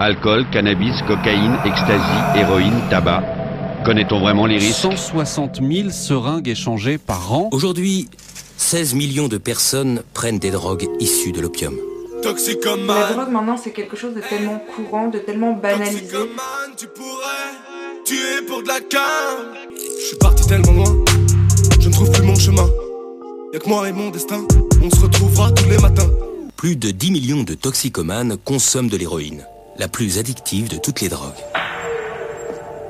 Alcool, cannabis, cocaïne, ecstasy, héroïne, tabac. Connaît-on vraiment les risques 160 000 seringues échangées par an. Aujourd'hui, 16 millions de personnes prennent des drogues issues de l'opium. La drogue maintenant c'est quelque chose de tellement courant, de tellement banalisé. tu pourrais tuer pour de la Je suis parti tellement loin, je ne trouve plus mon chemin. Y'a que moi et mon destin, on se retrouvera tous les matins. Plus de 10 millions de toxicomanes consomment de l'héroïne, la plus addictive de toutes les drogues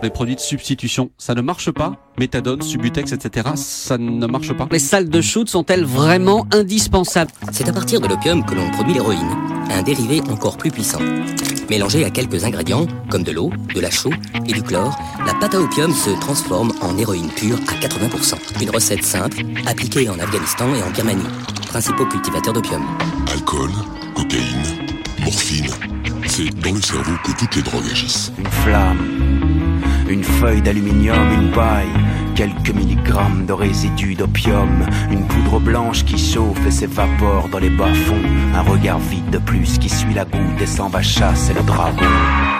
les produits de substitution. Ça ne marche pas Méthadone, Subutex, etc. Ça ne marche pas Les salles de shoot sont-elles vraiment indispensables? C'est à partir de l'opium que l'on produit l'héroïne, un dérivé encore plus puissant. Mélangé à quelques ingrédients, comme de l'eau, de la chaux et du chlore, la pâte à opium se transforme en héroïne pure à 80%. Une recette simple, appliquée en Afghanistan et en Birmanie, principaux cultivateurs d'opium. Alcool, cocaïne, morphine, c'est dans le cerveau que toutes les drogues agissent. Une flamme une feuille d'aluminium, une paille, quelques milligrammes de résidus d'opium, une poudre blanche qui chauffe et s'évapore dans les bas-fonds, un regard vide de plus qui suit la goutte et s'en va chasser le dragon.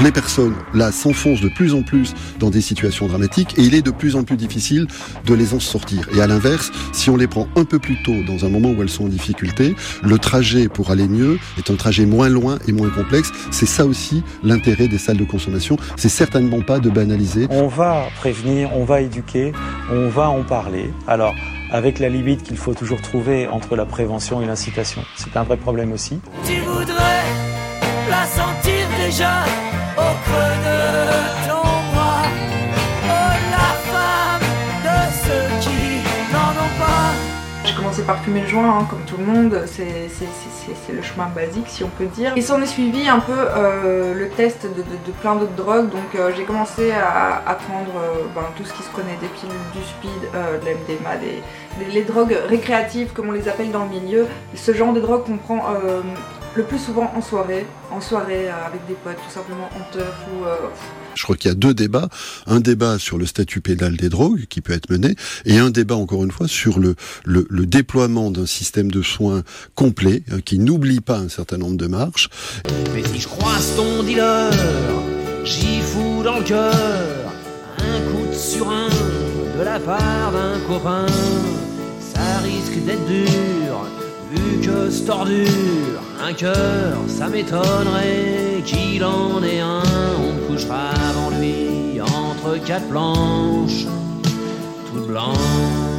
Les personnes, là, s'enfoncent de plus en plus dans des situations dramatiques et il est de plus en plus difficile de les en sortir. Et à l'inverse, si on les prend un peu plus tôt, dans un moment où elles sont en difficulté, le trajet pour aller mieux est un trajet moins loin et moins complexe. C'est ça aussi l'intérêt des salles de consommation. C'est certainement pas de banaliser. On va prévenir, on va éduquer, on va en parler. Alors, avec la limite qu'il faut toujours trouver entre la prévention et l'incitation. C'est un vrai problème aussi. Tu voudrais la sentir déjà commencé par fumer le joint, hein, comme tout le monde, c'est le chemin basique si on peut dire. Et s'en est suivi un peu euh, le test de, plein d'autres drogues, donc euh, j'ai commencé à, prendre euh, ben, tout ce qui se connaît, des pilules, du speed, de l'MDMA, des, les drogues récréatives comme on les appelle dans le milieu, ce genre de drogue qu'on prend le plus souvent en soirée, en soirée euh, avec des potes, tout simplement en teuf ou... Euh, je crois qu'il y a deux débats. Un débat sur le statut pénal des drogues qui peut être mené et un débat, encore une fois, sur le, le, déploiement d'un système de soins complet euh, qui n'oublie pas un certain nombre de marches. Mais si je croise ton dealer, j'y fous dans le cœur un coup de surin de la part d'un copain. Ça risque d'être dur Vu que c'est ordure, un cœur, ça m'étonnerait qu'il en ait un. On couchera avant lui entre quatre planches, toutes blanches.